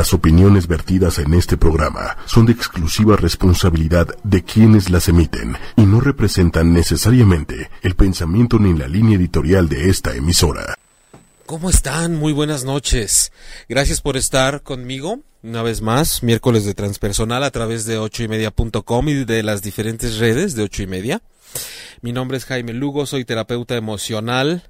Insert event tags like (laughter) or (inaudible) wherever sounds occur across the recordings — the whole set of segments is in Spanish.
Las opiniones vertidas en este programa son de exclusiva responsabilidad de quienes las emiten y no representan necesariamente el pensamiento ni la línea editorial de esta emisora. ¿Cómo están? Muy buenas noches. Gracias por estar conmigo una vez más, miércoles de transpersonal a través de ocho y media.com y de las diferentes redes de ocho y media. Mi nombre es Jaime Lugo, soy terapeuta emocional.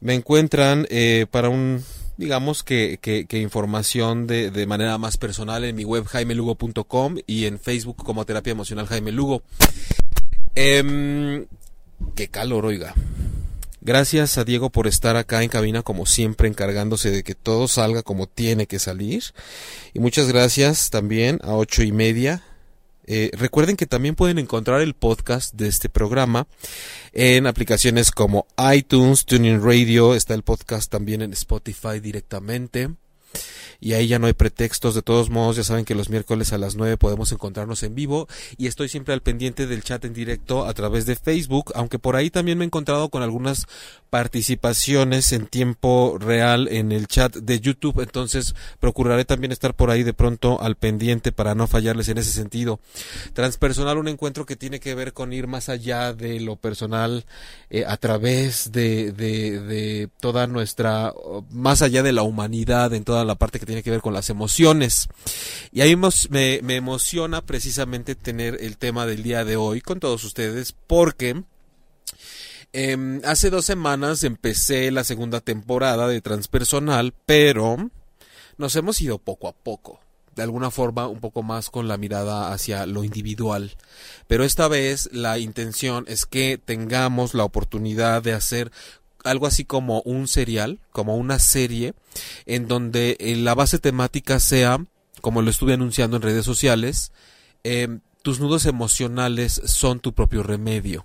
Me encuentran eh, para un digamos que, que, información de, de, manera más personal en mi web jaimelugo.com y en Facebook como terapia emocional Jaime Lugo. Eh, qué calor, oiga. Gracias a Diego por estar acá en cabina como siempre encargándose de que todo salga como tiene que salir. Y muchas gracias también a ocho y media eh, recuerden que también pueden encontrar el podcast de este programa en aplicaciones como iTunes, Tuning Radio, está el podcast también en Spotify directamente y ahí ya no hay pretextos. De todos modos, ya saben que los miércoles a las 9 podemos encontrarnos en vivo y estoy siempre al pendiente del chat en directo a través de Facebook, aunque por ahí también me he encontrado con algunas participaciones en tiempo real en el chat de YouTube, entonces procuraré también estar por ahí de pronto al pendiente para no fallarles en ese sentido. Transpersonal, un encuentro que tiene que ver con ir más allá de lo personal eh, a través de, de, de toda nuestra, más allá de la humanidad en toda la parte que tiene que ver con las emociones. Y ahí me, emociona precisamente tener el tema del día de hoy con todos ustedes porque... Eh, hace dos semanas empecé la segunda temporada de Transpersonal, pero nos hemos ido poco a poco de alguna forma un poco más con la mirada hacia lo individual. Pero esta vez la intención es que tengamos la oportunidad de hacer algo así como un serial, como una serie, en donde eh, la base temática sea, como lo estuve anunciando en redes sociales, eh, tus nudos emocionales son tu propio remedio.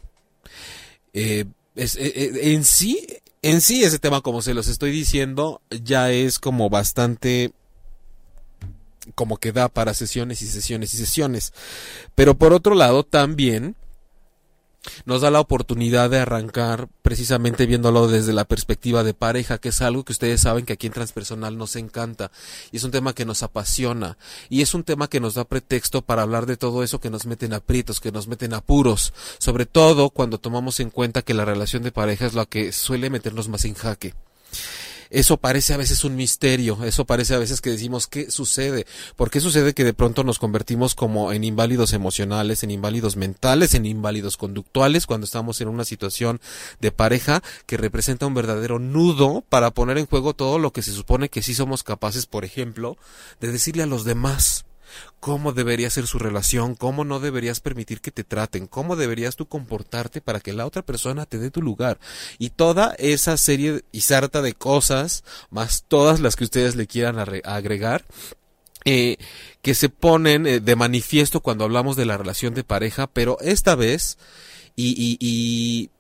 Eh, en sí, en sí ese tema, como se los estoy diciendo, ya es como bastante como que da para sesiones y sesiones y sesiones. Pero por otro lado, también nos da la oportunidad de arrancar precisamente viéndolo desde la perspectiva de pareja, que es algo que ustedes saben que aquí en Transpersonal nos encanta y es un tema que nos apasiona y es un tema que nos da pretexto para hablar de todo eso que nos meten aprietos, que nos meten apuros, sobre todo cuando tomamos en cuenta que la relación de pareja es lo que suele meternos más en jaque eso parece a veces un misterio, eso parece a veces que decimos, ¿qué sucede? ¿Por qué sucede que de pronto nos convertimos como en inválidos emocionales, en inválidos mentales, en inválidos conductuales cuando estamos en una situación de pareja que representa un verdadero nudo para poner en juego todo lo que se supone que sí somos capaces, por ejemplo, de decirle a los demás? Cómo debería ser su relación, cómo no deberías permitir que te traten, cómo deberías tú comportarte para que la otra persona te dé tu lugar. Y toda esa serie y sarta de cosas, más todas las que ustedes le quieran agregar, eh, que se ponen eh, de manifiesto cuando hablamos de la relación de pareja, pero esta vez, y, y, y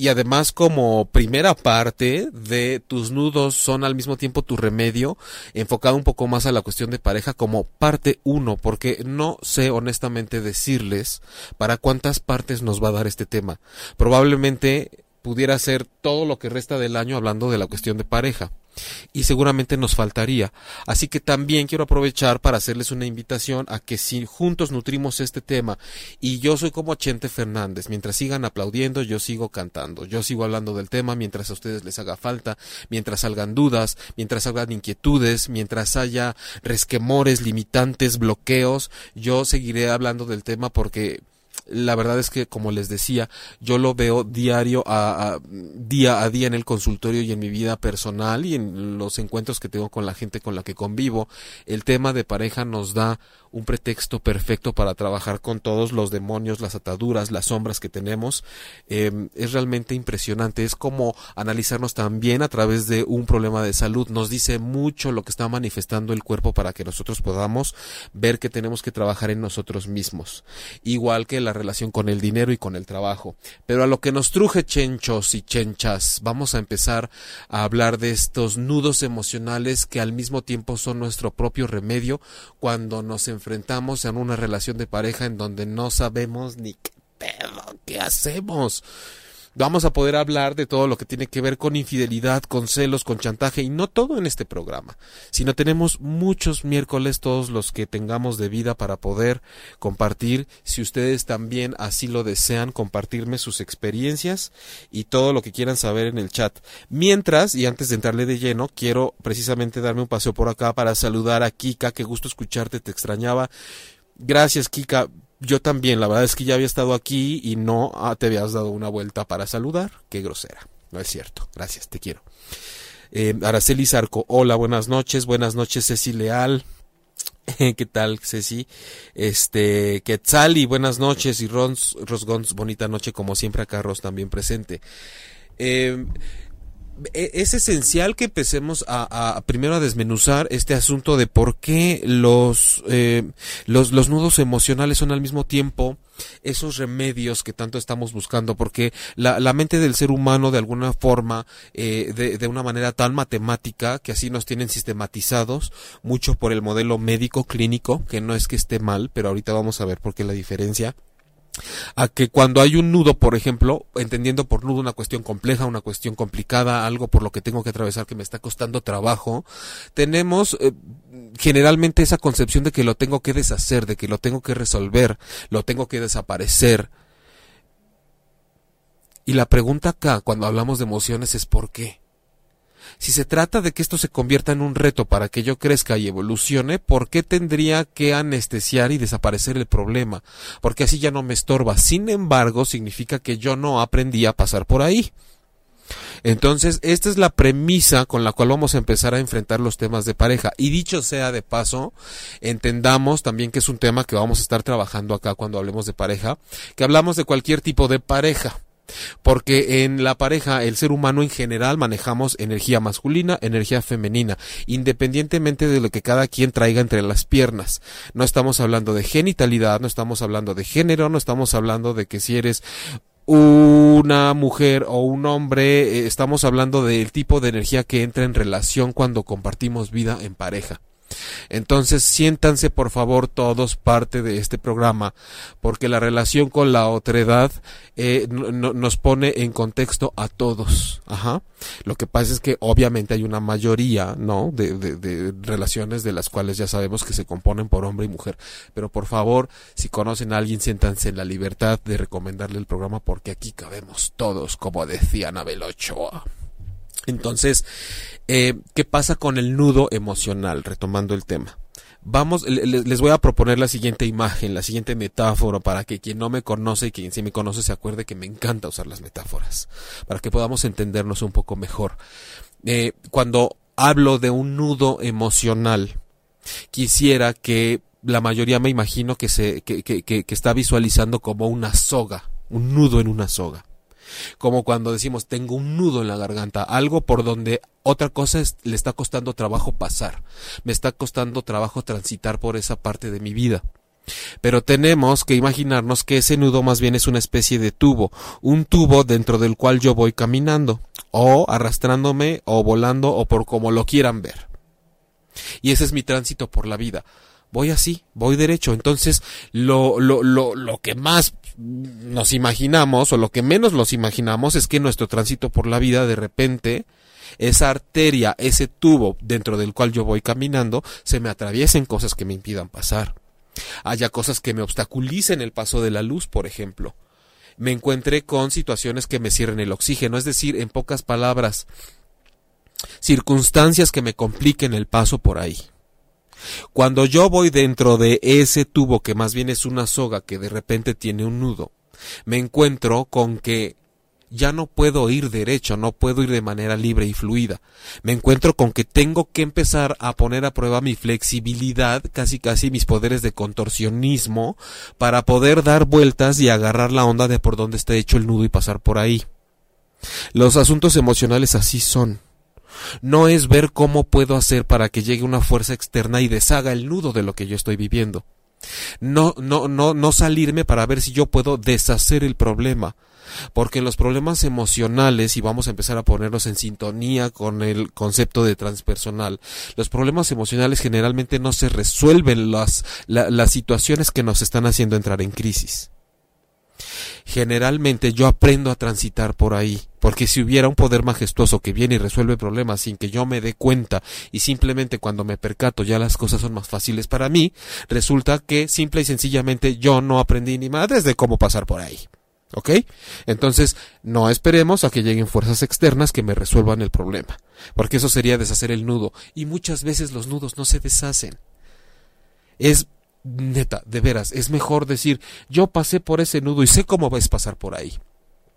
y además como primera parte de tus nudos son al mismo tiempo tu remedio, enfocado un poco más a la cuestión de pareja como parte uno, porque no sé honestamente decirles para cuántas partes nos va a dar este tema. Probablemente pudiera ser todo lo que resta del año hablando de la cuestión de pareja y seguramente nos faltaría. Así que también quiero aprovechar para hacerles una invitación a que si juntos nutrimos este tema y yo soy como Chente Fernández, mientras sigan aplaudiendo yo sigo cantando, yo sigo hablando del tema mientras a ustedes les haga falta, mientras salgan dudas, mientras salgan inquietudes, mientras haya resquemores, limitantes, bloqueos, yo seguiré hablando del tema porque la verdad es que como les decía yo lo veo diario a, día a día en el consultorio y en mi vida personal y en los encuentros que tengo con la gente con la que convivo. El tema de pareja nos da un pretexto perfecto para trabajar con todos los demonios, las ataduras, las sombras que tenemos. Em, es realmente impresionante. Es como analizarnos también a través de un problema de salud. Nos dice mucho lo que está manifestando el cuerpo para que nosotros podamos ver que tenemos que trabajar en nosotros mismos. Igual que la relación con el dinero y con el trabajo. Pero a lo que nos truje chenchos y chenchas, vamos a empezar a hablar de estos nudos emocionales que al mismo tiempo son nuestro propio remedio cuando nos enfrentamos en una relación de pareja en donde no sabemos ni qué pedo, qué hacemos. Vamos a poder hablar de todo lo que tiene que ver con infidelidad, con celos, con chantaje y no todo en este programa, sino tenemos muchos miércoles todos los que tengamos de vida para poder compartir, si ustedes también así lo desean, compartirme sus experiencias y todo lo que quieran saber en el chat. Mientras, y antes de entrarle de lleno, quiero precisamente darme un paseo por acá para saludar a Kika, qué gusto escucharte, te extrañaba. Gracias, Kika yo también, la verdad es que ya había estado aquí y no ah, te habías dado una vuelta para saludar. Qué grosera. No es cierto. Gracias, te quiero. Eh, Araceli Zarco, hola, buenas noches. Buenas noches, Ceci Leal. (laughs) ¿Qué tal, Ceci? Este, Quetzali, buenas noches. Y Rons, Rosgons, bonita noche, como siempre acá, Ros también presente. Eh, es esencial que empecemos a, primero a desmenuzar este asunto de por qué los, eh, los, los nudos emocionales son al mismo tiempo esos remedios que tanto estamos buscando, porque la, la mente del ser humano de alguna forma, eh, de, de, una manera tan matemática, que así nos tienen sistematizados, mucho por el modelo médico clínico, que no es que esté mal, pero ahorita vamos a ver por qué la diferencia a que cuando hay un nudo, por ejemplo, entendiendo por nudo una cuestión compleja, una cuestión complicada, algo por lo que tengo que atravesar que me está costando trabajo, tenemos eh, generalmente esa concepción de que lo tengo que deshacer, de que lo tengo que resolver, lo tengo que desaparecer. Y la pregunta acá, cuando hablamos de emociones, es ¿por qué? Si se trata de que esto se convierta en un reto para que yo crezca y evolucione, ¿por qué tendría que anestesiar y desaparecer el problema? Porque así ya no me estorba. Sin embargo, significa que yo no aprendí a pasar por ahí. Entonces, esta es la premisa con la cual vamos a empezar a enfrentar los temas de pareja. Y dicho sea de paso, entendamos también que es un tema que vamos a estar trabajando acá cuando hablemos de pareja, que hablamos de cualquier tipo de pareja. Porque en la pareja, el ser humano en general manejamos energía masculina, energía femenina, independientemente de lo que cada quien traiga entre las piernas. No estamos hablando de genitalidad, no estamos hablando de género, no estamos hablando de que si eres una mujer o un hombre, eh, estamos hablando del tipo de energía que entra en relación cuando compartimos vida en pareja. Entonces siéntanse por favor todos parte de este programa porque la relación con la otredad eh, nos pone en contexto a todos. Ajá. Lo que pasa es que obviamente hay una mayoría, ¿no? De, de, relaciones de las cuales ya sabemos que se componen por hombre y mujer. Pero por favor, si conocen a alguien, siéntanse en la libertad de recomendarle el programa porque aquí cabemos todos, como decía Anabel Ochoa. Entonces, eh, ¿qué pasa con el nudo emocional? Retomando el tema. Vamos, les voy a proponer la siguiente imagen, la siguiente metáfora, para que quien no me conoce y quien sí me conoce se acuerde que me encanta usar las metáforas, para que podamos entendernos un poco mejor. Eh, cuando hablo de un nudo emocional, quisiera que la mayoría me imagino que se, que, que, que está visualizando como una soga, un nudo en una soga como cuando decimos tengo un nudo en la garganta, algo por donde otra cosa le está costando trabajo pasar, me está costando trabajo transitar por esa parte de mi vida. Pero tenemos que imaginarnos que ese nudo más bien es una especie de tubo, un tubo dentro del cual yo voy caminando, o arrastrándome, o volando, o por como lo quieran ver. Y ese es mi tránsito por la vida voy así, voy derecho. Entonces, lo, lo, lo, lo que más nos imaginamos, o lo que menos nos imaginamos, es que nuestro tránsito por la vida de repente, esa arteria, ese tubo dentro del cual yo voy caminando, se me atraviesen cosas que me impidan pasar. Haya cosas que me obstaculicen el paso de la luz, por ejemplo. Me encuentre con situaciones que me cierren el oxígeno, es decir, en pocas palabras, circunstancias que me compliquen el paso por ahí. Cuando yo voy dentro de ese tubo que más bien es una soga que de repente tiene un nudo, me encuentro con que ya no puedo ir derecho, no puedo ir de manera libre y fluida. Me encuentro con que tengo que empezar a poner a prueba mi flexibilidad, casi casi mis poderes de contorsionismo, para poder dar vueltas y agarrar la onda de por donde está hecho el nudo y pasar por ahí. Los asuntos emocionales así son no es ver cómo puedo hacer para que llegue una fuerza externa y deshaga el nudo de lo que yo estoy viviendo. No, no, no, no salirme para ver si yo puedo deshacer el problema. Porque en los problemas emocionales, y vamos a empezar a ponernos en sintonía con el concepto de transpersonal, los problemas emocionales generalmente no se resuelven las, las situaciones que nos están haciendo entrar en crisis. Generalmente yo aprendo a transitar por ahí, porque si hubiera un poder majestuoso que viene y resuelve problemas sin que yo me dé cuenta y simplemente cuando me percato ya las cosas son más fáciles para mí, resulta que simple y sencillamente yo no aprendí ni madres de cómo pasar por ahí. ¿Ok? Entonces, no esperemos a que lleguen fuerzas externas que me resuelvan el problema, porque eso sería deshacer el nudo, y muchas veces los nudos no se deshacen. Es neta, de veras, es mejor decir, yo pasé por ese nudo y sé cómo vas a pasar por ahí.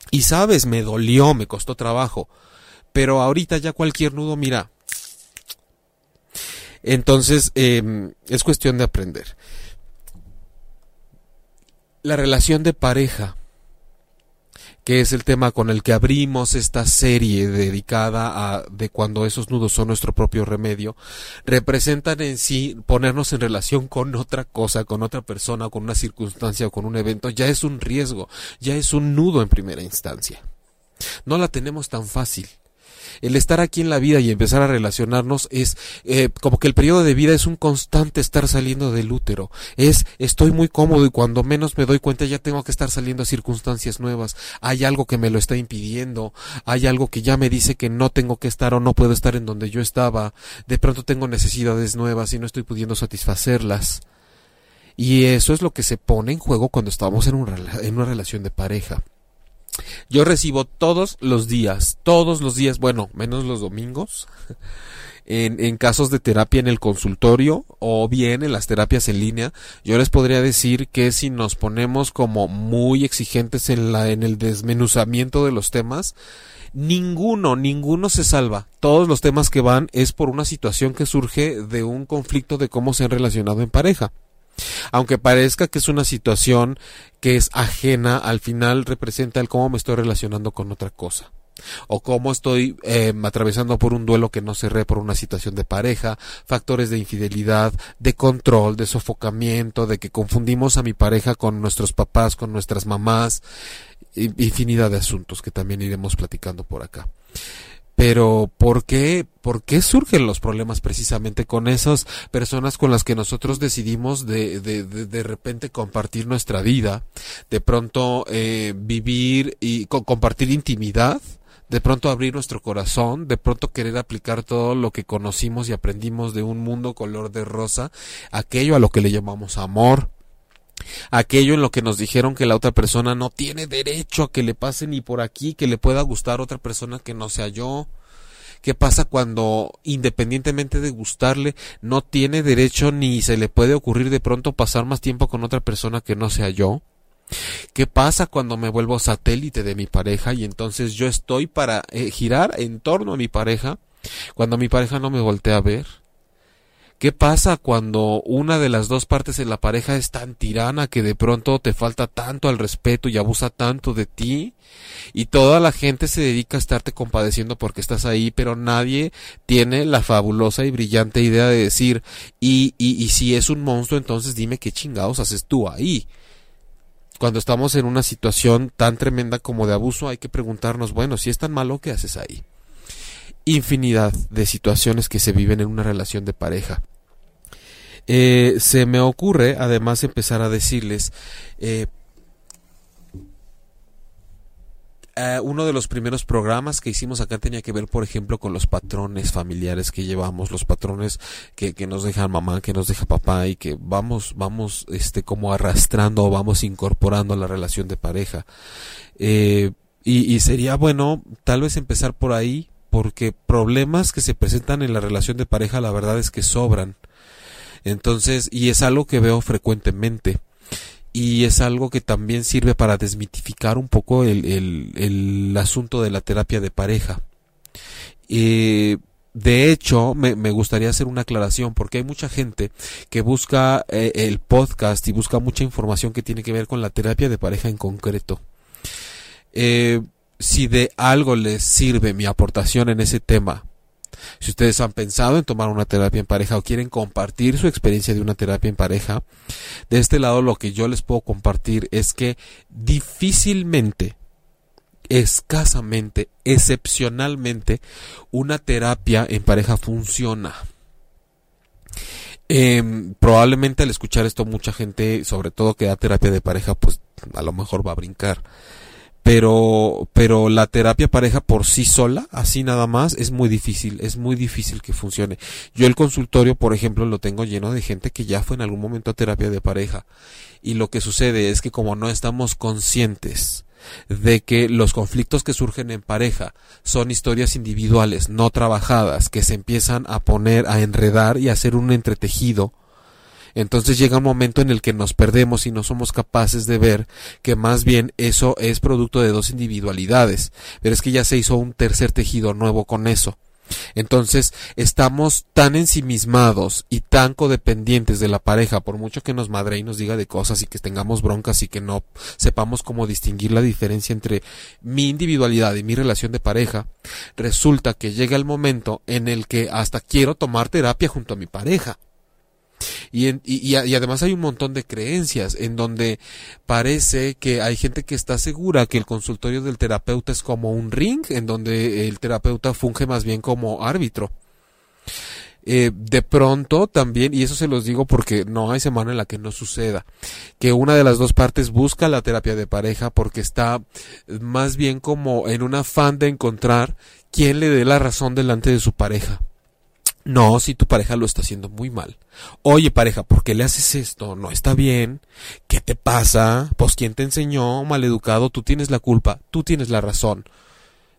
Y sabes, me dolió, me costó trabajo, pero ahorita ya cualquier nudo, mira. Entonces, eh, es cuestión de aprender. La relación de pareja que es el tema con el que abrimos esta serie dedicada a de cuando esos nudos son nuestro propio remedio, representan en sí ponernos en relación con otra cosa, con otra persona, con una circunstancia o con un evento, ya es un riesgo, ya es un nudo en primera instancia. No la tenemos tan fácil el estar aquí en la vida y empezar a relacionarnos es eh, como que el periodo de vida es un constante estar saliendo del útero. Es estoy muy cómodo y cuando menos me doy cuenta ya tengo que estar saliendo a circunstancias nuevas. Hay algo que me lo está impidiendo. Hay algo que ya me dice que no tengo que estar o no puedo estar en donde yo estaba. De pronto tengo necesidades nuevas y no estoy pudiendo satisfacerlas. Y eso es lo que se pone en juego cuando estamos en, en una relación de pareja. Yo recibo todos los días, todos los días, bueno, menos los domingos, (laughs) en, casos de terapia en el consultorio o bien en las terapias en línea, yo les podría decir que si nos ponemos como muy exigentes en, la, en el desmenuzamiento de los temas, ninguno, ninguno se salva. Todos los temas que van es por una situación que surge de un conflicto de cómo se han relacionado en pareja. Aunque parezca que es una situación que es ajena, al final representa el cómo me estoy relacionando con otra cosa o cómo estoy eh, atravesando por un duelo que no cerré por una situación de pareja, factores de infidelidad, de control, de sofocamiento, de que confundimos a mi pareja con nuestros papás, con nuestras mamás, infinidad de asuntos que también iremos platicando por acá. Pero ¿por qué, ¿por qué surgen los problemas precisamente con esas personas con las que nosotros decidimos de, de, de, de repente compartir nuestra vida, de pronto eh, vivir y compartir intimidad? de pronto abrir nuestro corazón, de pronto querer aplicar todo lo que conocimos y aprendimos de un mundo color de rosa, aquello a lo que le llamamos amor, aquello en lo que nos dijeron que la otra persona no tiene derecho a que le pase ni por aquí, que le pueda gustar otra persona que no sea yo. ¿Qué pasa cuando, independientemente de gustarle, no tiene derecho ni se le puede ocurrir de pronto pasar más tiempo con otra persona que no sea yo? ¿Qué pasa cuando me vuelvo satélite de mi pareja y entonces yo estoy para eh, girar en torno a mi pareja cuando mi pareja no me voltea a ver? ¿Qué pasa cuando una de las dos partes de la pareja es tan tirana que de pronto te falta tanto al respeto y abusa tanto de ti? Y toda la gente se dedica a estarte compadeciendo porque estás ahí, pero nadie tiene la fabulosa y brillante idea de decir, y, y, y si es un monstruo, entonces dime qué chingados haces tú ahí. Cuando estamos en una situación tan tremenda como de abuso, hay que preguntarnos, bueno, si es tan malo, ¿qué haces ahí? Infinidad de situaciones que se viven en una relación de pareja. Eh, se me ocurre además empezar a decirles eh, eh, uno de los primeros programas que hicimos acá tenía que ver, por ejemplo, con los patrones familiares que llevamos, los patrones que, nos deja mamá, que nos deja papá y que vamos, vamos, este, como arrastrando o vamos incorporando a la relación de pareja. y, y sería bueno tal vez empezar por ahí, porque problemas que se presentan en la relación de pareja, la verdad es que sobran. Entonces, y es algo que veo frecuentemente. Y es algo que también sirve para desmitificar un poco el, el, el asunto de la terapia de pareja. Eh, de hecho, me, me, gustaría hacer una aclaración porque hay mucha gente que busca eh, el podcast y busca mucha información que tiene que ver con la terapia de pareja en concreto. Eh, si de algo les sirve mi aportación en ese tema si ustedes han pensado en tomar una terapia en pareja o quieren compartir su experiencia de una terapia en pareja, de este lado lo que yo les puedo compartir es que difícilmente escasamente, excepcionalmente, una terapia en pareja funciona. Em, probablemente al escuchar esto mucha gente, sobre todo que da terapia de pareja, pues a lo mejor va a brincar. Pero, pero la terapia pareja por sí sola, así nada más, es muy difícil, es muy difícil que funcione. Yo el consultorio, por ejemplo, lo tengo lleno de gente que ya fue en algún momento a terapia de pareja. Y lo que sucede es que como no estamos conscientes de que los conflictos que surgen en pareja son historias individuales no trabajadas que se empiezan a poner a enredar y a hacer un entretejido entonces llega un momento en el que nos perdemos y no somos capaces de ver que más bien eso es producto de dos individualidades, pero es que ya se hizo un tercer tejido nuevo con eso. Entonces estamos tan ensimismados y tan codependientes de la pareja, por mucho que nos madre y nos diga de cosas y que tengamos broncas y que no sepamos cómo distinguir la diferencia entre mi individualidad y mi relación de pareja, resulta que llega el momento en el que hasta quiero tomar terapia junto a mi pareja. Y, y, además hay un montón de creencias en donde parece que hay gente que está segura que el consultorio del terapeuta es como un ring, en donde el terapeuta funge más bien como árbitro. Eh, de pronto también, y eso se los digo porque no hay semana en la que no suceda, que una de las dos partes busca la terapia de pareja porque está más bien como en un afán de encontrar quién le dé la razón delante de su pareja. No, si tu pareja lo está haciendo muy mal. Oye, pareja, ¿por qué le haces esto? No está bien. ¿Qué te pasa? Pues quién te enseñó, maleducado, tú tienes la culpa, tú tienes la razón.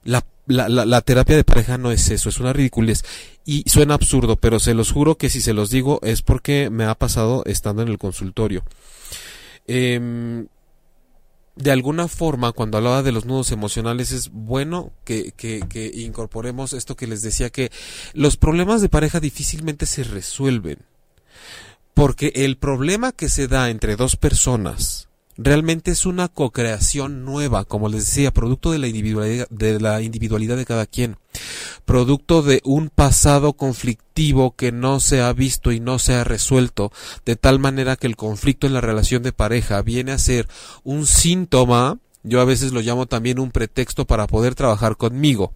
La, la, la, terapia de pareja no es eso, es una ridiculez. Y suena absurdo, pero se los juro que si se los digo es porque me ha pasado estando en el consultorio. Eh, de alguna forma, cuando hablaba de los nudos emocionales, es bueno que, que, que, incorporemos esto que les decía, que los problemas de pareja difícilmente se resuelven. Porque el problema que se da entre dos personas realmente es una co-creación nueva, como les decía, producto de la individualidad de, la individualidad de cada quien, producto de un pasado conflictivo que no se ha visto y no se ha resuelto, de tal manera que el conflicto en la relación de pareja viene a ser un síntoma, yo a veces lo llamo también un pretexto para poder trabajar conmigo.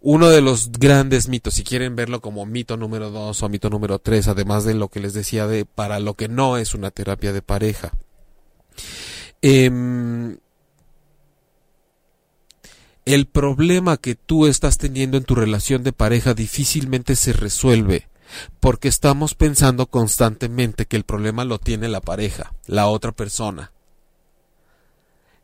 Uno de los grandes mitos, si quieren verlo como mito número dos o mito número tres, además de lo que les decía de para lo que no es una terapia de pareja Em, el problema que tú estás teniendo en tu relación de pareja difícilmente se resuelve porque estamos pensando constantemente que el problema lo tiene la pareja, la otra persona.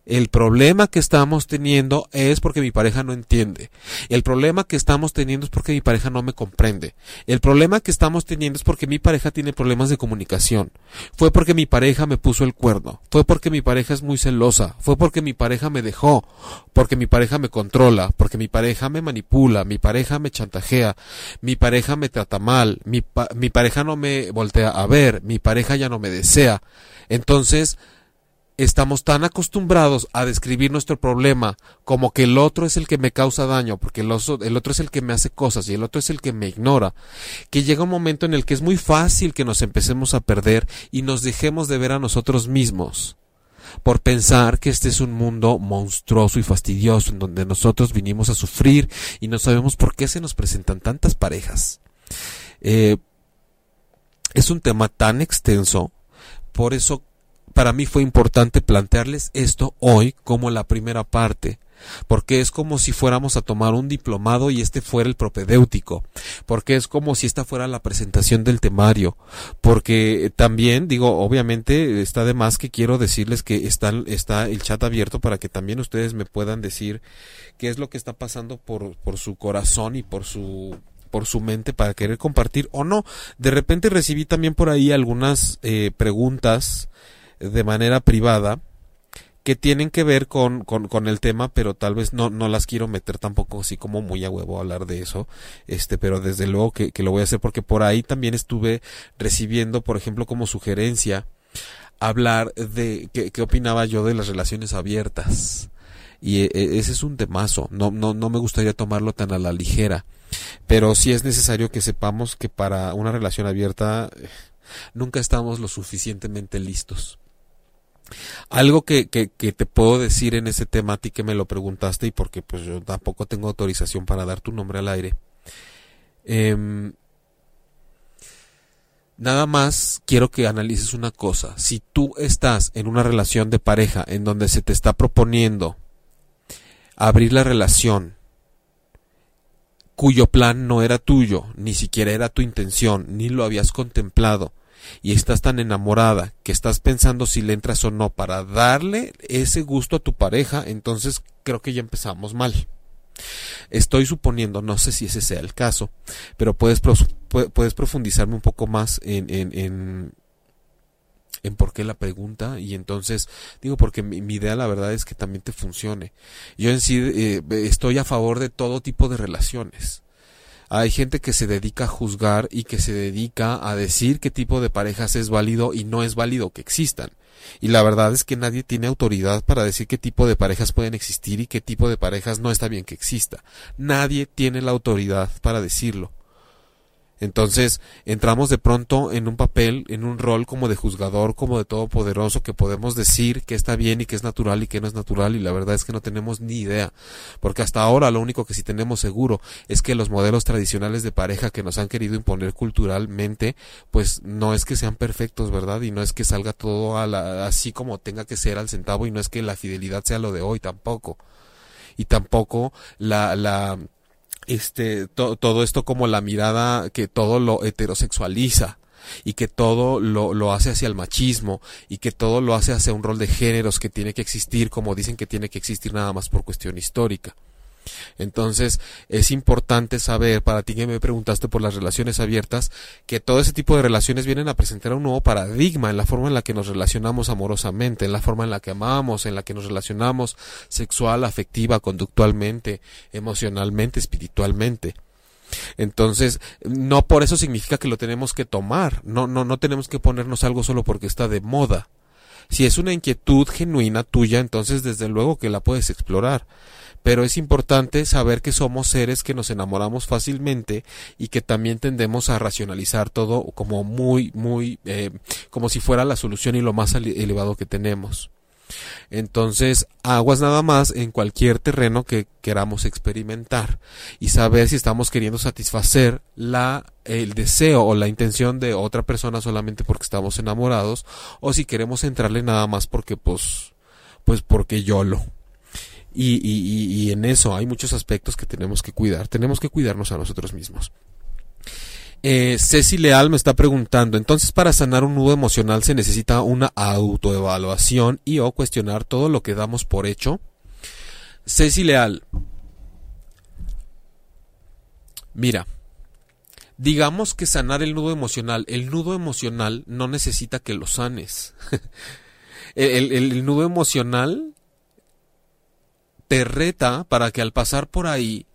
El problema que estamos teniendo es porque mi pareja no entiende. El problema que estamos teniendo es porque mi pareja no me comprende. El problema que estamos teniendo es porque mi pareja tiene problemas de comunicación. Fue porque mi pareja me puso el cuerno. Fue porque mi pareja es muy celosa. Fue porque mi pareja me dejó. Porque mi pareja me controla. Porque mi pareja me manipula. Mi pareja me chantajea. Mi pareja me trata mal. Mi, pareja no me voltea a ver. Mi pareja ya no me desea. Entonces, estamos tan acostumbrados a describir nuestro problema como que el otro es el que me causa daño, porque el otro, es el que me hace cosas y el otro es el que me ignora, que llega un momento en el que es muy fácil que nos empecemos a perder y nos dejemos de ver a nosotros mismos por pensar que este es un mundo monstruoso y fastidioso en donde nosotros vinimos a sufrir y no sabemos por qué se nos presentan tantas parejas. Eh, es un tema tan extenso, por eso para mí fue importante plantearles esto hoy como la primera parte, porque es como si fuéramos a tomar un diplomado y este fuera el propedéutico, porque es como si esta fuera la presentación del temario, porque también digo, obviamente está de más que quiero decirles que está, está el chat abierto para que también ustedes me puedan decir qué es lo que está pasando por, por su corazón y por su por su mente para querer compartir o no. De repente recibí también por ahí algunas eh, preguntas de manera privada que tienen que ver con, con, el tema, pero tal vez no, no las quiero meter tampoco así como muy a huevo a hablar de eso, este, pero desde luego que, lo voy a hacer porque por ahí también estuve recibiendo, por ejemplo, como sugerencia, hablar de qué, opinaba yo de las relaciones abiertas. Y e, e, ese es un temazo, no, no, no me gustaría tomarlo tan a la ligera, pero sí es necesario que sepamos que para una relación abierta eh, nunca estamos lo suficientemente listos algo que, que, te puedo decir en ese tema a ti que me lo preguntaste y porque pues yo tampoco tengo autorización para dar tu nombre al aire. Em, Nada más quiero que analices una cosa. Si tú estás en una relación de pareja en donde se te está proponiendo abrir la relación cuyo plan no era tuyo, ni siquiera era tu intención, ni lo habías contemplado, y estás tan enamorada que estás pensando si le entras o no para darle ese gusto a tu pareja, entonces creo que ya empezamos mal. Estoy suponiendo, no sé si ese sea el caso, pero puedes, puedes profundizarme un poco más en, en, en, por qué la pregunta y entonces digo porque mi, idea la verdad es que también te funcione. Yo en sí eh, estoy a favor de todo tipo de relaciones. Hay gente que se dedica a juzgar y que se dedica a decir qué tipo de parejas es válido y no es válido que existan. Y la verdad es que nadie tiene autoridad para decir qué tipo de parejas pueden existir y qué tipo de parejas no está bien que exista. Nadie tiene la autoridad para decirlo. Entonces entramos de pronto en un papel, en un rol como de juzgador, como de todopoderoso, que podemos decir que está bien y que es natural y que no es natural y la verdad es que no tenemos ni idea. Porque hasta ahora lo único que sí tenemos seguro es que los modelos tradicionales de pareja que nos han querido imponer culturalmente, pues no es que sean perfectos, ¿verdad? Y no es que salga todo así como tenga que ser al centavo y no es que la fidelidad sea lo de hoy tampoco. Y tampoco la, la este todo esto como la mirada que todo lo heterosexualiza y que todo lo, lo hace hacia el machismo y que todo lo hace hacia un rol de géneros que tiene que existir como dicen que tiene que existir nada más por cuestión histórica. Entonces es importante saber, para ti que me preguntaste por las relaciones abiertas, que todo ese tipo de relaciones vienen a presentar un nuevo paradigma en la forma en la que nos relacionamos amorosamente, en la forma en la que amamos, en la que nos relacionamos sexual, afectiva, conductualmente, emocionalmente, espiritualmente. Entonces, no por eso significa que lo tenemos que tomar, no, no, no tenemos que ponernos algo solo porque está de moda. Si es una inquietud genuina tuya, entonces desde luego que la puedes explorar pero es importante saber que somos seres que nos enamoramos fácilmente y que también tendemos a racionalizar todo como muy, muy, eh, como si fuera la solución y lo más elevado que tenemos. Entonces, aguas nada más en cualquier terreno que queramos experimentar y saber si estamos queriendo satisfacer la el deseo o la intención de otra persona solamente porque estamos enamorados o si queremos entrarle nada más porque pues pues porque yo lo y, y, y en eso hay muchos aspectos que tenemos que cuidar. Tenemos que cuidarnos a nosotros mismos. Eh, Ceci Leal me está preguntando, entonces para sanar un nudo emocional se necesita una autoevaluación y o cuestionar todo lo que damos por hecho. Ceci Leal, mira, digamos que sanar el nudo emocional, el nudo emocional no necesita que lo sanes. (laughs) el, el nudo emocional te reta para que al pasar por ahí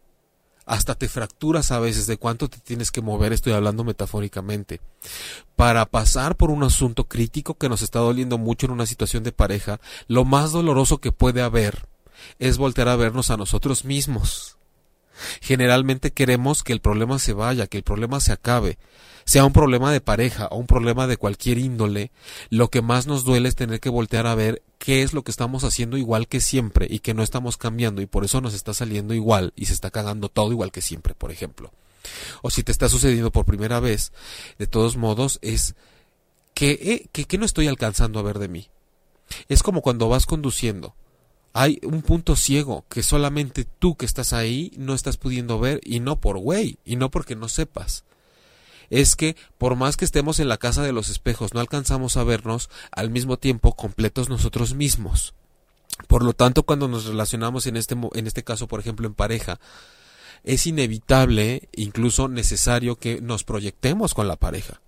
hasta te fracturas a veces de cuánto te tienes que mover, estoy hablando metafóricamente, para pasar por un asunto crítico que nos está doliendo mucho en una situación de pareja, lo más doloroso que puede haber es voltear a vernos a nosotros mismos. Generalmente queremos que el problema se vaya, que el problema se acabe, sea un problema de pareja o un problema de cualquier índole, lo que más nos duele es tener que voltear a ver qué es lo que estamos haciendo igual que siempre y que no estamos cambiando y por eso nos está saliendo igual y se está cagando todo igual que siempre, por ejemplo. O si te está sucediendo por primera vez, de todos modos es que, eh, que, no estoy alcanzando a ver de mí. Es como cuando vas conduciendo hay un punto ciego que solamente tú que estás ahí no estás pudiendo ver y no por güey y no porque no sepas es que por más que estemos en la casa de los espejos no alcanzamos a vernos al mismo tiempo completos nosotros mismos. Por lo tanto, cuando nos relacionamos en este, en este caso, por ejemplo, en pareja, es inevitable, incluso necesario, que nos proyectemos con la pareja.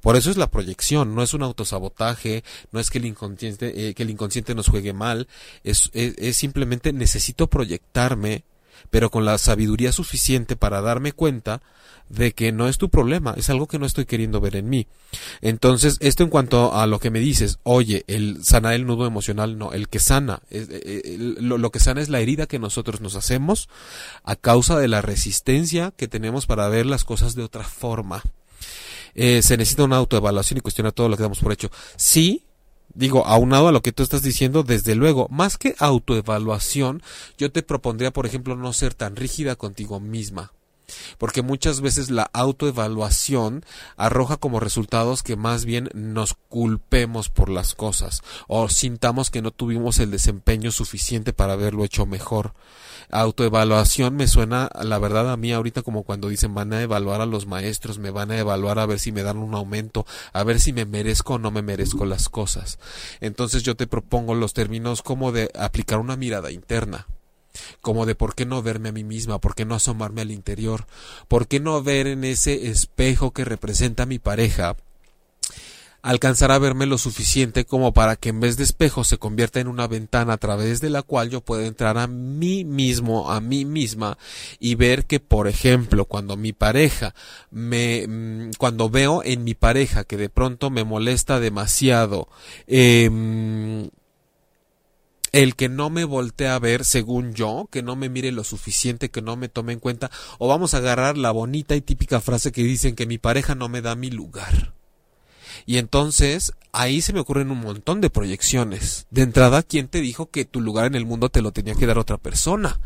Por eso es la proyección, no es un autosabotaje, no es que el inconsciente, eh, que el inconsciente nos juegue mal, es, es simplemente necesito proyectarme, pero con la sabiduría suficiente para darme cuenta de que no es tu problema, es algo que no estoy queriendo ver en mí. Entonces, esto en cuanto a lo que me dices, oye, el sanar el nudo emocional, no, el que sana, eh, eh, lo, que sana es la herida que nosotros nos hacemos a causa de la resistencia que tenemos para ver las cosas de otra forma. Eh, se necesita una autoevaluación y cuestionar todo lo que damos por hecho. Sí, digo, aunado a lo que tú estás diciendo, desde luego, más que autoevaluación, yo te propondría, por ejemplo, no ser tan rígida contigo misma porque muchas veces la autoevaluación arroja como resultados que más bien nos culpemos por las cosas o sintamos que no tuvimos el desempeño suficiente para haberlo hecho mejor. Autoevaluación me suena, la verdad, a mí ahorita como cuando dicen van a evaluar a los maestros, me van a evaluar a ver si me dan un aumento, a ver si me merezco o no me merezco las cosas. Entonces yo te propongo los términos como de aplicar una mirada interna como de por qué no verme a mí misma, por qué no asomarme al interior, por qué no ver en ese espejo que representa a mi pareja, alcanzar a verme lo suficiente como para que en vez de espejo se convierta en una ventana a través de la cual yo pueda entrar a mí mismo, a mí misma y ver que, por ejemplo, cuando mi pareja me, mm, cuando veo en mi pareja que de pronto me molesta demasiado, eh, el que no me voltee a ver según yo, que no me mire lo suficiente, que no me tome en cuenta, o vamos a agarrar la bonita y típica frase que dicen que mi pareja no me da mi lugar. Y entonces ahí se me ocurren un montón de proyecciones. De entrada, ¿quién te dijo que tu lugar en el mundo te lo tenía que dar otra persona?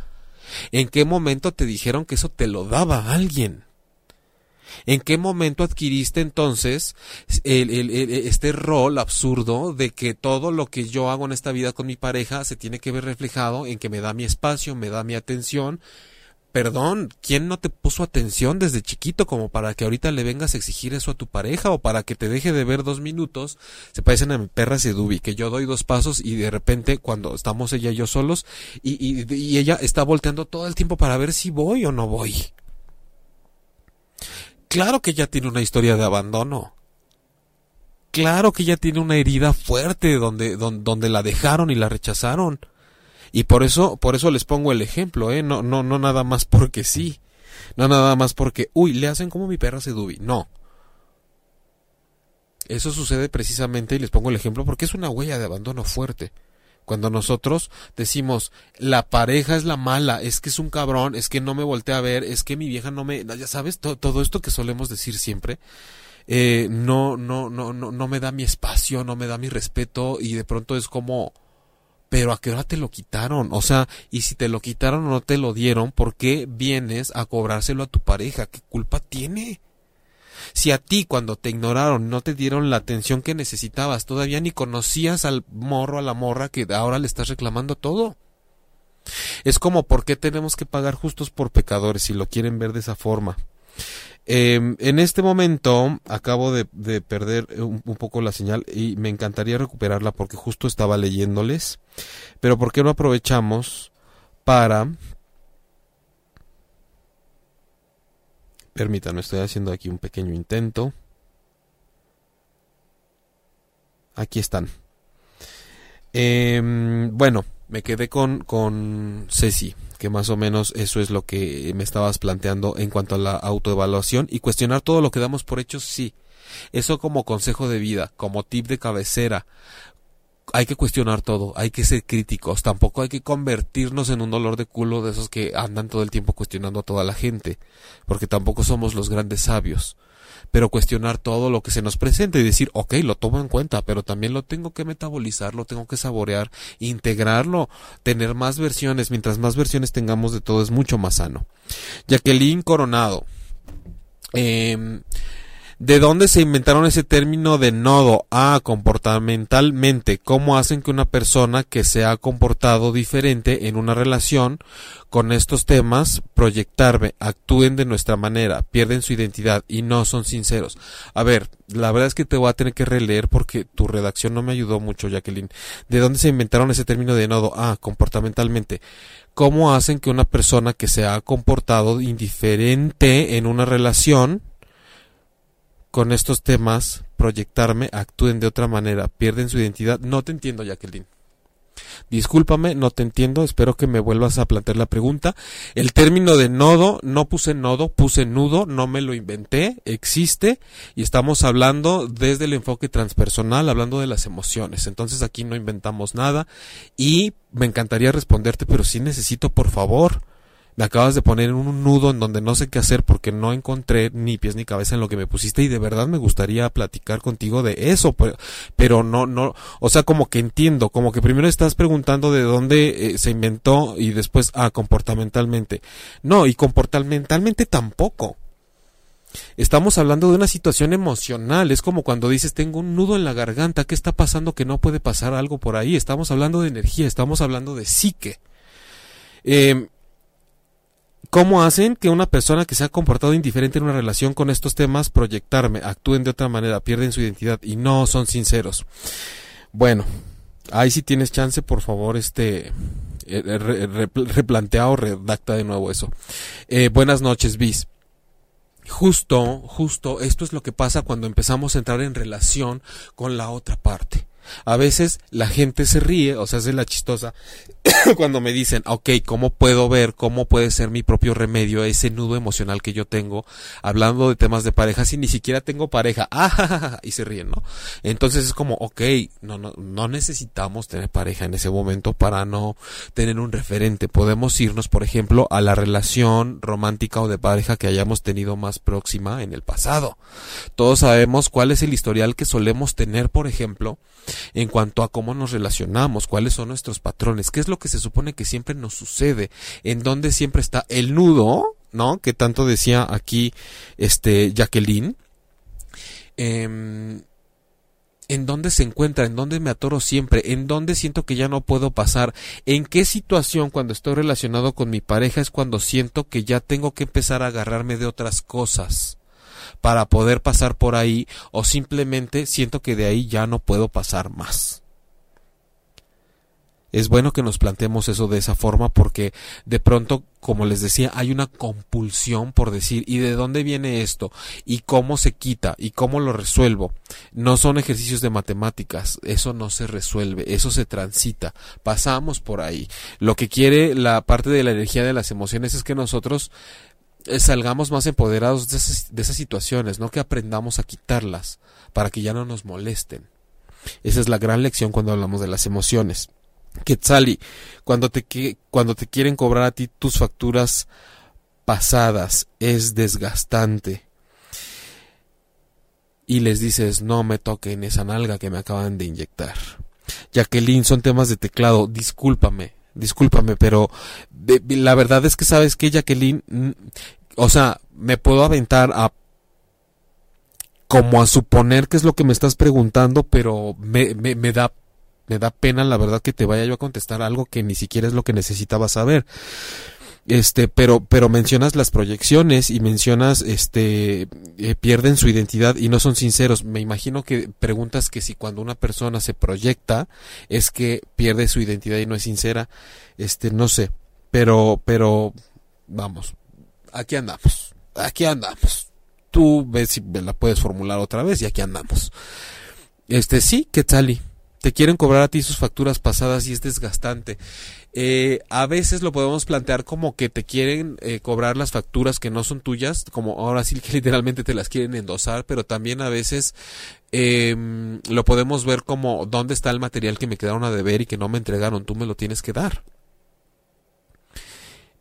¿En qué momento te dijeron que eso te lo daba alguien? ¿En qué momento adquiriste entonces este rol absurdo de que todo lo que yo hago en esta vida con mi pareja se tiene que ver reflejado en que me da mi espacio, me da mi atención? Perdón, ¿quién no te puso atención desde chiquito como para que ahorita le vengas a exigir eso a tu pareja o para que te deje de ver dos minutos? Se parecen a mi perra Sedubi, que yo doy dos pasos y de repente cuando estamos ella y yo solos y, y ella está volteando todo el tiempo para ver si voy o no voy. Claro que ya tiene una historia de abandono. Claro que ya tiene una herida fuerte donde, donde, la dejaron y la rechazaron. Y por eso, por eso les pongo el ejemplo, ¿eh? No, no, no nada más porque sí. No nada más porque, uy, le hacen como mi perra se dubi. No. Eso sucede precisamente, y les pongo el ejemplo, porque es una huella de abandono fuerte. Cuando nosotros decimos, la pareja es la mala, es que es un cabrón, es que no me voltea a ver, es que mi vieja no me, ya sabes, todo esto que solemos decir siempre, eh, no, no, no, no, no me da mi espacio, no me da mi respeto y de pronto es como, pero a qué hora te lo quitaron, o sea, y si te lo quitaron o no te lo dieron, ¿por qué vienes a cobrárselo a tu pareja? ¿Qué culpa tiene? Si a ti cuando te ignoraron no te dieron la atención que necesitabas, todavía ni conocías al morro, a la morra que ahora le estás reclamando todo. Es como por qué tenemos que pagar justos por pecadores si lo quieren ver de esa forma. Em, en este momento acabo de, perder un, poco la señal y me encantaría recuperarla porque justo estaba leyéndoles. Pero ¿por qué no aprovechamos para Permítanme, estoy haciendo aquí un pequeño intento. Aquí están. Em, bueno, me quedé con, con Ceci, que más o menos eso es lo que me estabas planteando en cuanto a la autoevaluación y cuestionar todo lo que damos por hecho, sí. Eso como consejo de vida, como tip de cabecera, hay que cuestionar todo, hay que ser críticos, tampoco hay que convertirnos en un dolor de culo de esos que andan todo el tiempo cuestionando a toda la gente, porque tampoco somos los grandes sabios. Pero cuestionar todo lo que se nos presenta y decir, ok, lo tomo en cuenta, pero también lo tengo que metabolizar, lo tengo que saborear, integrarlo, tener más versiones, mientras más versiones tengamos de todo es mucho más sano. Jacqueline Coronado. Eh, ¿De dónde se inventaron ese término de nodo? Ah, comportamentalmente. ¿Cómo hacen que una persona que se ha comportado diferente en una relación con estos temas, proyectarme, actúen de nuestra manera, pierden su identidad y no son sinceros? A ver, la verdad es que te voy a tener que releer porque tu redacción no me ayudó mucho, Jacqueline. ¿De dónde se inventaron ese término de nodo? Ah, comportamentalmente. ¿Cómo hacen que una persona que se ha comportado indiferente en una relación con estos temas, proyectarme, actúen de otra manera, pierden su identidad. No te entiendo, Jacqueline. Discúlpame, no te entiendo, espero que me vuelvas a plantear la pregunta. El término de nodo, no puse nodo, puse nudo, no me lo inventé, existe y estamos hablando desde el enfoque transpersonal, hablando de las emociones. Entonces aquí no inventamos nada y me encantaría responderte, pero sí necesito, por favor, Acabas de poner un nudo en donde no sé qué hacer porque no encontré ni pies ni cabeza en lo que me pusiste y de verdad me gustaría platicar contigo de eso, pero, no, no, o sea, como que entiendo, como que primero estás preguntando de dónde eh, se inventó y después, ah, comportamentalmente. No, y comportamentalmente tampoco. Estamos hablando de una situación emocional, es como cuando dices tengo un nudo en la garganta, ¿qué está pasando que no puede pasar algo por ahí? Estamos hablando de energía, estamos hablando de psique. Eh, ¿Cómo hacen que una persona que se ha comportado indiferente en una relación con estos temas proyectarme, actúen de otra manera, pierden su identidad y no son sinceros? Bueno, ahí si tienes chance, por favor, este eh, replantea o redacta de nuevo eso. Eh, buenas noches, Bis. Justo, justo, esto es lo que pasa cuando empezamos a entrar en relación con la otra parte. A veces la gente se ríe, o sea, hace la chistosa, (coughs) cuando me dicen, ok, ¿cómo puedo ver cómo puede ser mi propio remedio ese nudo emocional que yo tengo hablando de temas de pareja si ni siquiera tengo pareja? (laughs) Ah, y se ríen, ¿no? Entonces es como, ok, no, no, no necesitamos tener pareja en ese momento para no tener un referente. Podemos irnos, por ejemplo, a la relación romántica o de pareja que hayamos tenido más próxima en el pasado. Todos sabemos cuál es el historial que solemos tener, por ejemplo, en cuanto a cómo nos relacionamos, cuáles son nuestros patrones, qué es lo que se supone que siempre nos sucede, en dónde siempre está el nudo, ¿no? Que tanto decía aquí este Jacqueline. Em, en dónde se encuentra, en dónde me atoro siempre, en dónde siento que ya no puedo pasar, en qué situación cuando estoy relacionado con mi pareja es cuando siento que ya tengo que empezar a agarrarme de otras cosas para poder pasar por ahí o simplemente siento que de ahí ya no puedo pasar más. Es bueno que nos planteemos eso de esa forma porque de pronto, como les decía, hay una compulsión por decir ¿y de dónde viene esto? ¿y cómo se quita? ¿y cómo lo resuelvo? No son ejercicios de matemáticas, eso no se resuelve, eso se transita, pasamos por ahí. Lo que quiere la parte de la energía de las emociones es que nosotros eh, salgamos más empoderados de esas, situaciones, no que aprendamos a quitarlas para que ya no nos molesten. Esa es la gran lección cuando hablamos de las emociones. Quetzali, cuando te, cuando te quieren cobrar a ti tus facturas pasadas, es desgastante. Y les dices, no me toquen esa nalga que me acaban de inyectar. Jacqueline, son temas de teclado, discúlpame, discúlpame, pero la verdad es que sabes que Jacqueline, mm, o sea, me puedo aventar a como a suponer que es lo que me estás preguntando, pero me, me, me da me da pena la verdad que te vaya yo a contestar algo que ni siquiera es lo que necesitaba saber. Este pero pero mencionas las proyecciones y mencionas este eh, pierden su identidad y no son sinceros. Me imagino que preguntas que si cuando una persona se proyecta es que pierde su identidad y no es sincera. Este no sé pero pero vamos aquí andamos aquí andamos. Tú ves si me la puedes formular otra vez y aquí andamos. Este sí Quetzali te quieren cobrar a ti sus facturas pasadas y es desgastante. Eh, a veces lo podemos plantear como que te quieren eh, cobrar las facturas que no son tuyas, como ahora sí que (laughs) literalmente te las quieren endosar, pero también a veces em, lo podemos ver como dónde está el material que me quedaron a deber y que no me entregaron, tú me lo tienes que dar.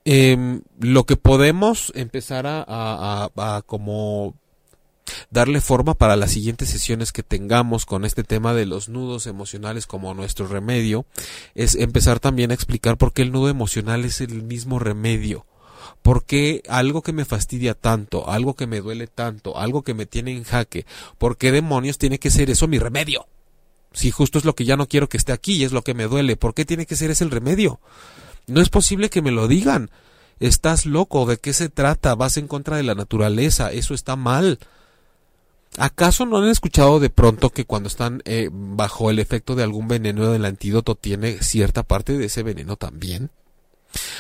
Em, lo que podemos empezar a, como darle forma para las siguientes sesiones que tengamos con este tema de los nudos emocionales como nuestro remedio, es empezar también a explicar por qué el nudo emocional es el mismo remedio. ¿Por qué algo que me fastidia tanto, algo que me duele tanto, algo que me tiene en jaque, por qué demonios tiene que ser eso mi remedio? Si justo es lo que ya no quiero que esté aquí y es lo que me duele, ¿por qué tiene que ser ese el remedio? No es posible que me lo digan. Estás loco, ¿de qué se trata? Vas en contra de la naturaleza, eso está mal. ¿Acaso no han escuchado de pronto que cuando están eh, bajo el efecto de algún veneno del antídoto tiene cierta parte de ese veneno también?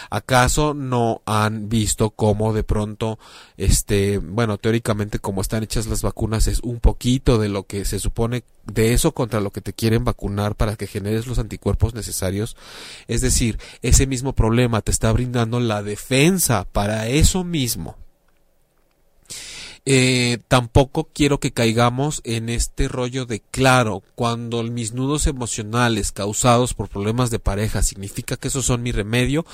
¿Acaso no han visto cómo de pronto, este, bueno, teóricamente como están hechas las vacunas es un poquito de lo que se supone de eso contra lo que te quieren vacunar para que generes los anticuerpos necesarios? Es decir, ese mismo problema te está brindando la defensa para eso mismo eh, tampoco quiero que caigamos en este rollo de claro, cuando mis nudos emocionales causados por problemas de pareja significa que esos son mi remedio,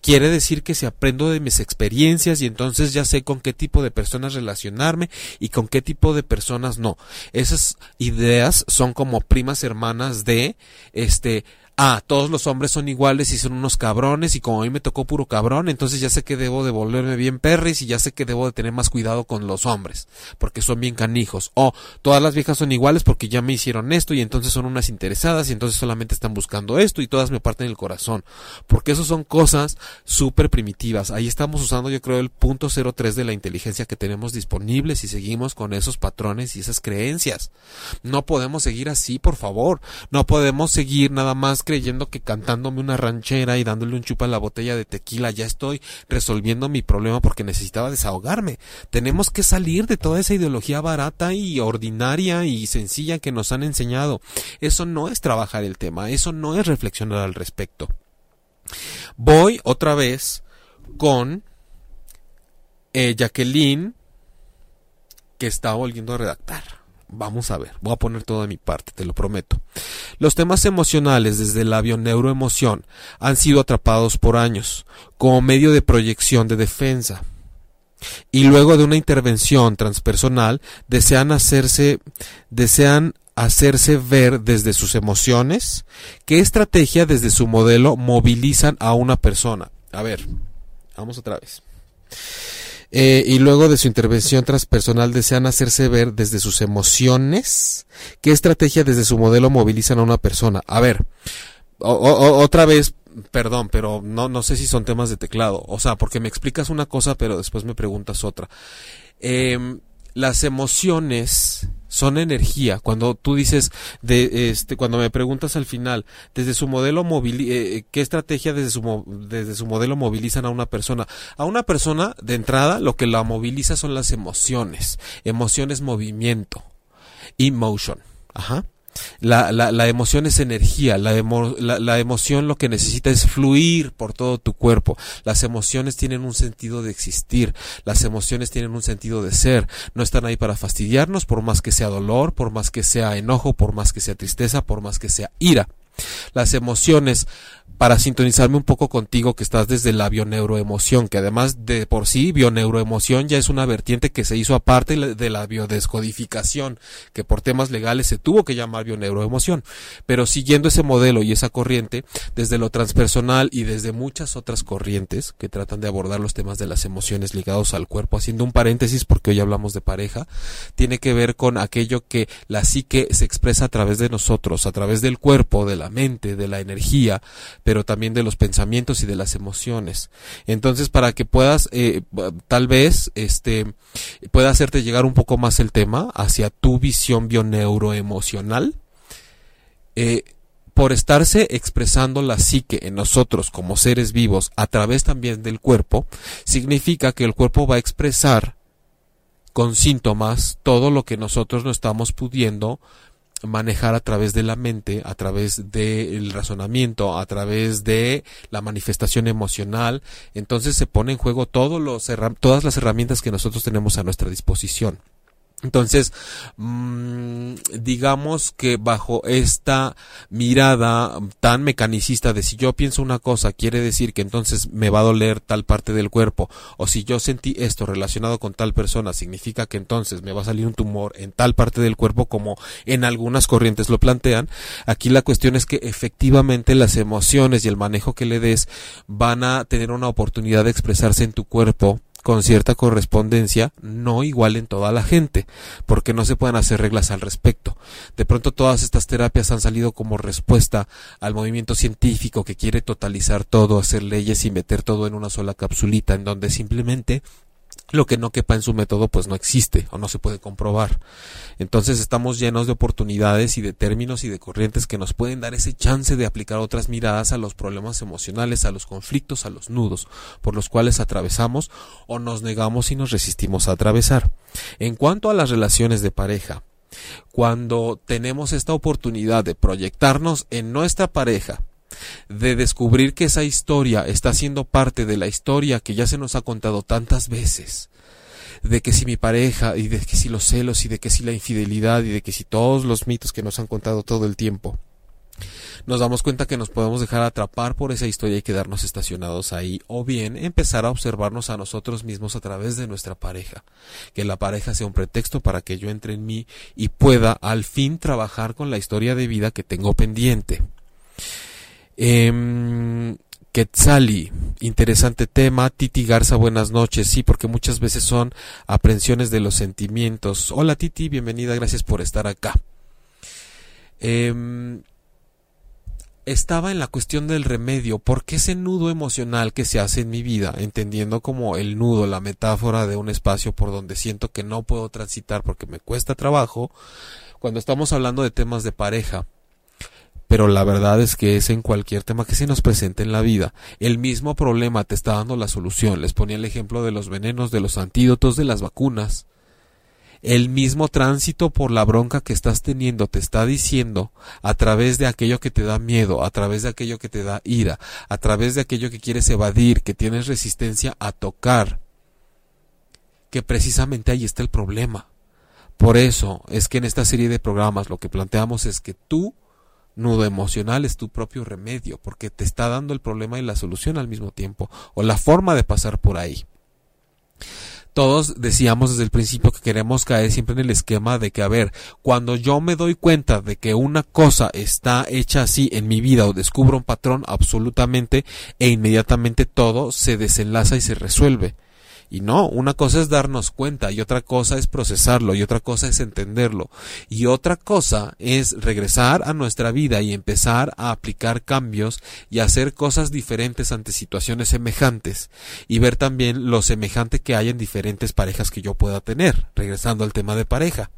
quiere decir que si aprendo de mis experiencias y entonces ya sé con qué tipo de personas relacionarme y con qué tipo de personas no. Esas ideas son como primas hermanas de este ah, todos los hombres son iguales y son unos cabrones y como a mí me tocó puro cabrón, entonces ya sé que debo de volverme bien perris y ya sé que debo de tener más cuidado con los hombres, porque son bien canijos. O todas las viejas son iguales porque ya me hicieron esto y entonces son unas interesadas y entonces solamente están buscando esto y todas me parten el corazón. Porque eso son cosas súper primitivas. Ahí estamos usando yo creo el punto 03 de la inteligencia que tenemos disponible si seguimos con esos patrones y esas creencias. No podemos seguir así, por favor. No podemos seguir nada más creyendo que cantándome una ranchera y dándole un chupa a la botella de tequila ya estoy resolviendo mi problema porque necesitaba desahogarme. Tenemos que salir de toda esa ideología barata y ordinaria y sencilla que nos han enseñado. Eso no es trabajar el tema, eso no es reflexionar al respecto. Voy otra vez con eh, Jacqueline que está volviendo a redactar. Vamos a ver, voy a poner todo de mi parte, te lo prometo. Los temas emocionales desde el labio neuroemoción han sido atrapados por años como medio de proyección de defensa. Y luego de una intervención transpersonal desean hacerse desean hacerse ver desde sus emociones qué estrategia desde su modelo movilizan a una persona. A ver, vamos otra vez. Eh, y luego de su intervención transpersonal desean hacerse ver desde sus emociones qué estrategia desde su modelo movilizan a una persona. A ver, otra vez, perdón, pero no, no sé si son temas de teclado. O sea, porque me explicas una cosa, pero después me preguntas otra. Eh, las emociones son energía. Cuando tú dices, de, este, cuando me preguntas al final, desde su modelo eh, eh, ¿qué estrategia desde su, desde su modelo movilizan a una persona? A una persona, de entrada, lo que la moviliza son las emociones. Emociones, movimiento. Emotion. Ajá. La, la, la, emoción es energía, la, la, emoción lo que necesita es fluir por todo tu cuerpo. Las emociones tienen un sentido de existir, las emociones tienen un sentido de ser. No están ahí para fastidiarnos por más que sea dolor, por más que sea enojo, por más que sea tristeza, por más que sea ira. Las emociones para sintonizarme un poco contigo que estás desde la bioneuroemoción, que además de por sí bioneuroemoción ya es una vertiente que se hizo aparte de la biodescodificación, que por temas legales se tuvo que llamar bioneuroemoción. Pero siguiendo ese modelo y esa corriente, desde lo transpersonal y desde muchas otras corrientes que tratan de abordar los temas de las emociones ligados al cuerpo, haciendo un paréntesis porque hoy hablamos de pareja, tiene que ver con aquello que la psique se expresa a través de nosotros, a través del cuerpo, de la mente, de la energía, pero también de los pensamientos y de las emociones. Entonces, para que puedas, eh, tal vez, este, pueda hacerte llegar un poco más el tema hacia tu visión bioneuroemocional, eh, por estarse expresando la psique en nosotros como seres vivos a través también del cuerpo, significa que el cuerpo va a expresar con síntomas todo lo que nosotros no estamos pudiendo manejar a través de la mente, a través del razonamiento, a través de la manifestación emocional. Entonces se pone en juego todos los, todas las herramientas que nosotros tenemos a nuestra disposición. Entonces, mmm, digamos que bajo esta mirada tan mecanicista de si yo pienso una cosa, quiere decir que entonces me va a doler tal parte del cuerpo, o si yo sentí esto relacionado con tal persona, significa que entonces me va a salir un tumor en tal parte del cuerpo como en algunas corrientes lo plantean. Aquí la cuestión es que efectivamente las emociones y el manejo que le des van a tener una oportunidad de expresarse en tu cuerpo con cierta correspondencia, no igual en toda la gente, porque no se pueden hacer reglas al respecto. De pronto todas estas terapias han salido como respuesta al movimiento científico que quiere totalizar todo, hacer leyes y meter todo en una sola capsulita, en donde simplemente lo que no quepa en su método pues no existe o no se puede comprobar. Entonces estamos llenos de oportunidades y de términos y de corrientes que nos pueden dar ese chance de aplicar otras miradas a los problemas emocionales, a los conflictos, a los nudos por los cuales atravesamos o nos negamos y nos resistimos a atravesar. En cuanto a las relaciones de pareja, cuando tenemos esta oportunidad de proyectarnos en nuestra pareja de descubrir que esa historia está siendo parte de la historia que ya se nos ha contado tantas veces, de que si mi pareja, y de que si los celos, y de que si la infidelidad, y de que si todos los mitos que nos han contado todo el tiempo, nos damos cuenta que nos podemos dejar atrapar por esa historia y quedarnos estacionados ahí, o bien empezar a observarnos a nosotros mismos a través de nuestra pareja, que la pareja sea un pretexto para que yo entre en mí y pueda al fin trabajar con la historia de vida que tengo pendiente. Eh, Quetzali, interesante tema. Titi Garza, buenas noches. Sí, porque muchas veces son aprensiones de los sentimientos. Hola Titi, bienvenida, gracias por estar acá. Eh, estaba en la cuestión del remedio, porque ese nudo emocional que se hace en mi vida, entendiendo como el nudo, la metáfora de un espacio por donde siento que no puedo transitar porque me cuesta trabajo, cuando estamos hablando de temas de pareja, pero la verdad es que es en cualquier tema que se nos presente en la vida. El mismo problema te está dando la solución. Les ponía el ejemplo de los venenos, de los antídotos, de las vacunas el mismo tránsito por la bronca que estás teniendo te está diciendo a través de aquello que te da miedo, a través de aquello que te da ira, a través de aquello que quieres evadir, que tienes resistencia a tocar, que precisamente ahí está el problema. Por eso es que en esta serie de programas lo que planteamos es que tú nudo emocional es tu propio remedio, porque te está dando el problema y la solución al mismo tiempo, o la forma de pasar por ahí todos decíamos desde el principio que queremos caer siempre en el esquema de que, a ver, cuando yo me doy cuenta de que una cosa está hecha así en mi vida o descubro un patrón absolutamente e inmediatamente todo se desenlaza y se resuelve. Y no, una cosa es darnos cuenta y otra cosa es procesarlo y otra cosa es entenderlo y otra cosa es regresar a nuestra vida y empezar a aplicar cambios y hacer cosas diferentes ante situaciones semejantes y ver también lo semejante que hay en diferentes parejas que yo pueda tener, regresando al tema de pareja.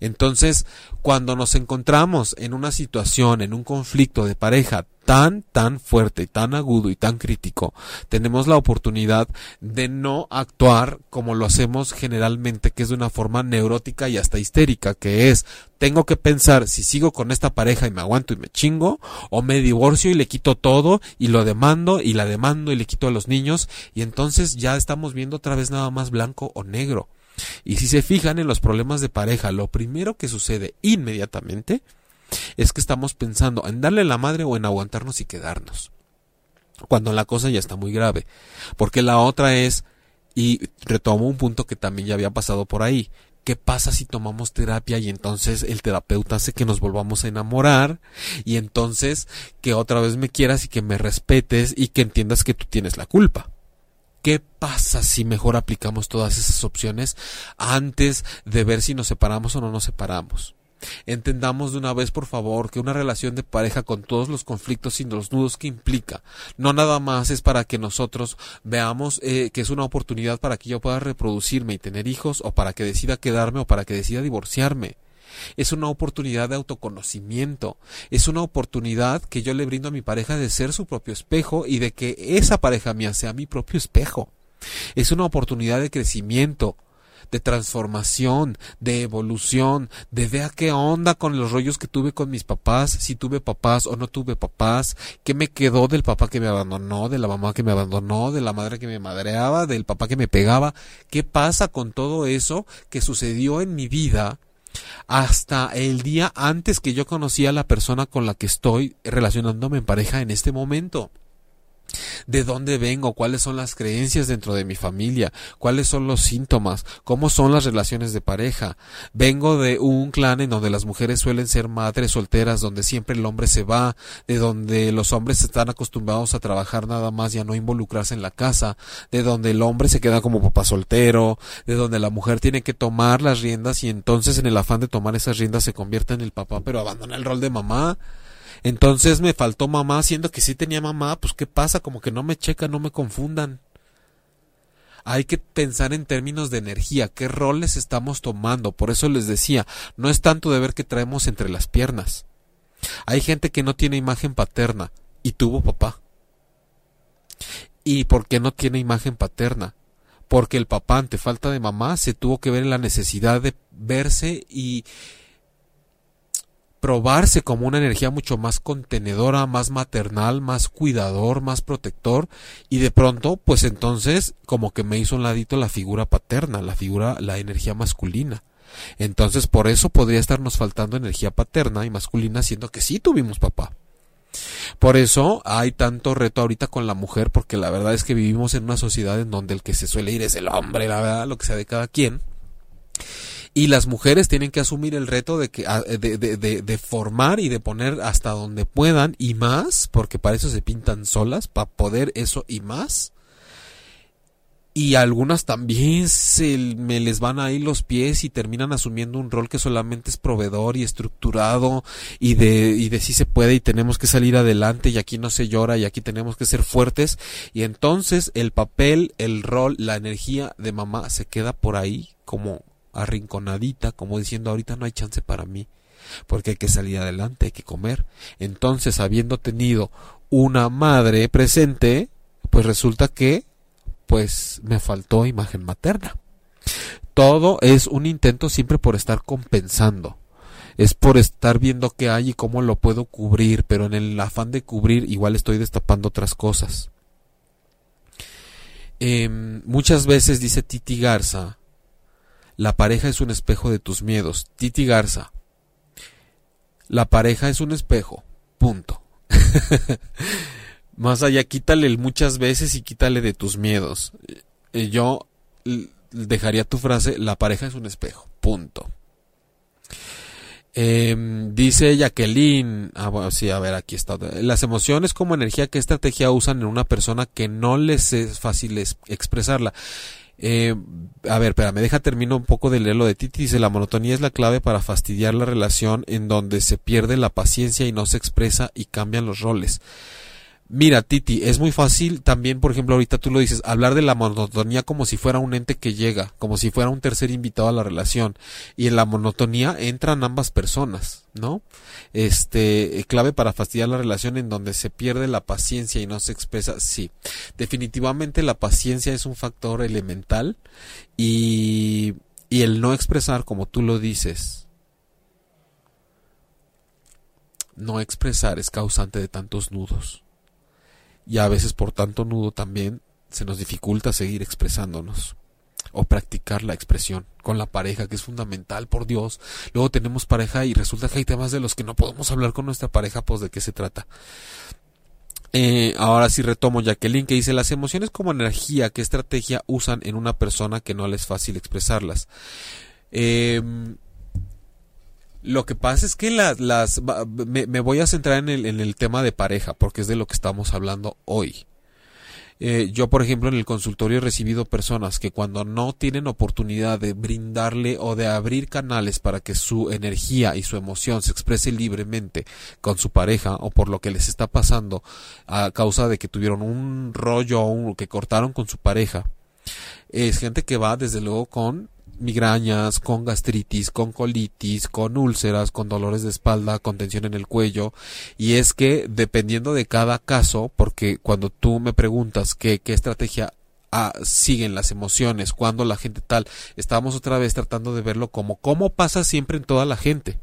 Entonces, cuando nos encontramos en una situación, en un conflicto de pareja tan, tan fuerte, tan agudo y tan crítico, tenemos la oportunidad de no actuar como lo hacemos generalmente, que es de una forma neurótica y hasta histérica, que es, tengo que pensar si sigo con esta pareja y me aguanto y me chingo, o me divorcio y le quito todo y lo demando y la demando y le quito a los niños, y entonces ya estamos viendo otra vez nada más blanco o negro. Y si se fijan en los problemas de pareja, lo primero que sucede inmediatamente es que estamos pensando en darle la madre o en aguantarnos y quedarnos. Cuando la cosa ya está muy grave. Porque la otra es, y retomo un punto que también ya había pasado por ahí, ¿Qué pasa si tomamos terapia y entonces el terapeuta hace que nos volvamos a enamorar y entonces que otra vez me quieras y que me respetes y que entiendas que tú tienes la culpa? ¿Qué pasa si mejor aplicamos todas esas opciones antes de ver si nos separamos o no nos separamos? Entendamos de una vez, por favor, que una relación de pareja con todos los conflictos y los nudos que implica, no nada más es para que nosotros veamos eh, que es una oportunidad para que yo pueda reproducirme y tener hijos, o para que decida quedarme, o para que decida divorciarme. Es una oportunidad de autoconocimiento, es una oportunidad que yo le brindo a mi pareja de ser su propio espejo y de que esa pareja mía sea mi propio espejo. Es una oportunidad de crecimiento, de transformación, de evolución, de vea qué onda con los rollos que tuve con mis papás, si tuve papás o no tuve papás, qué me quedó del papá que me abandonó, de la mamá que me abandonó, de la madre que me madreaba, del papá que me pegaba, qué pasa con todo eso que sucedió en mi vida hasta el día antes que yo conocía a la persona con la que estoy relacionándome en pareja en este momento de dónde vengo, cuáles son las creencias dentro de mi familia, cuáles son los síntomas, cómo son las relaciones de pareja. Vengo de un clan en donde las mujeres suelen ser madres solteras, donde siempre el hombre se va, de donde los hombres están acostumbrados a trabajar nada más y a no involucrarse en la casa, de donde el hombre se queda como papá soltero, de donde la mujer tiene que tomar las riendas y entonces en el afán de tomar esas riendas se convierte en el papá, pero abandona el rol de mamá. Entonces me faltó mamá, siendo que sí tenía mamá, pues qué pasa, como que no me checan, no me confundan. Hay que pensar en términos de energía, qué roles estamos tomando. Por eso les decía, no es tanto de ver qué traemos entre las piernas. Hay gente que no tiene imagen paterna y tuvo papá. ¿Y por qué no tiene imagen paterna? Porque el papá, ante falta de mamá, se tuvo que ver en la necesidad de verse y probarse como una energía mucho más contenedora, más maternal, más cuidador, más protector y de pronto pues entonces como que me hizo un ladito la figura paterna, la figura, la energía masculina. Entonces por eso podría estarnos faltando energía paterna y masculina siendo que sí tuvimos papá. Por eso hay tanto reto ahorita con la mujer, porque la verdad es que vivimos en una sociedad en donde el que se suele ir es el hombre, la verdad, lo que sea de cada quien. Y las mujeres tienen que asumir el reto de, que, de, de, de, formar y de poner hasta donde puedan y más, porque para eso se pintan solas, para poder eso y más. Y algunas también se me les van ahí los pies y terminan asumiendo un rol que solamente es proveedor y estructurado y de y de si se puede y tenemos que salir adelante y aquí no se llora y aquí tenemos que ser fuertes. Y entonces el papel, el rol, la energía de mamá se queda por ahí como arrinconadita, como diciendo ahorita no hay chance para mí porque hay que salir adelante, hay que comer. Entonces, habiendo tenido una madre presente, pues resulta que pues me faltó imagen materna. Todo es un intento siempre por estar compensando. Es por estar viendo qué hay y cómo lo puedo cubrir, pero en el afán de cubrir igual estoy destapando otras cosas. Em, muchas veces dice Titi Garza, la pareja es un espejo de tus miedos. Titi Garza, la pareja es un espejo. Punto. (laughs) Más allá, quítale muchas veces y quítale de tus miedos. Eh, yo dejaría tu frase, la pareja es un espejo. Punto. Em, dice Jacqueline, ah, sí, a ver, aquí está. Las emociones como energía, ¿qué estrategia usan en una persona que no les es fácil expresarla? Eh, a ver, espérame, deja termino un poco de leer lo de Titi. Dice, la monotonía es la clave para fastidiar la relación en donde se pierde la paciencia y no se expresa y cambian los roles. Mira, Titi, es muy fácil también, por ejemplo, ahorita tú lo dices, hablar de la monotonía como si fuera un ente que llega, como si fuera un tercer invitado a la relación. Y en la monotonía entran ambas personas, ¿no? Este, eh, clave para fastidiar la relación en donde se pierde la paciencia y no se expresa, sí. Definitivamente la paciencia es un factor elemental y, y el no expresar como tú lo dices, no expresar es causante de tantos nudos y a veces por tanto nudo también se nos dificulta seguir expresándonos o practicar la expresión con la pareja, que es fundamental, por Dios. Luego tenemos pareja y resulta que hay temas de los que no podemos hablar con nuestra pareja, pues de qué se trata. Eh, ahora sí retomo Jacqueline que dice las emociones como energía, ¿qué estrategia usan en una persona que no les es fácil expresarlas? Eh, lo que pasa es que las, las me, voy a centrar en el, en el, tema de pareja, porque es de lo que estamos hablando hoy. Eh, yo, por ejemplo, en el consultorio he recibido personas que cuando no tienen oportunidad de brindarle o de abrir canales para que su energía y su emoción se exprese libremente con su pareja o por lo que les está pasando a causa de que tuvieron un rollo o que cortaron con su pareja, es gente que va desde luego con migrañas, con gastritis, con colitis, con úlceras, con dolores de espalda, con tensión en el cuello. Y es que dependiendo de cada caso, porque cuando tú me preguntas qué, qué estrategia ah, siguen las emociones, cuando la gente tal, estamos otra vez tratando de verlo como cómo pasa siempre en toda la gente.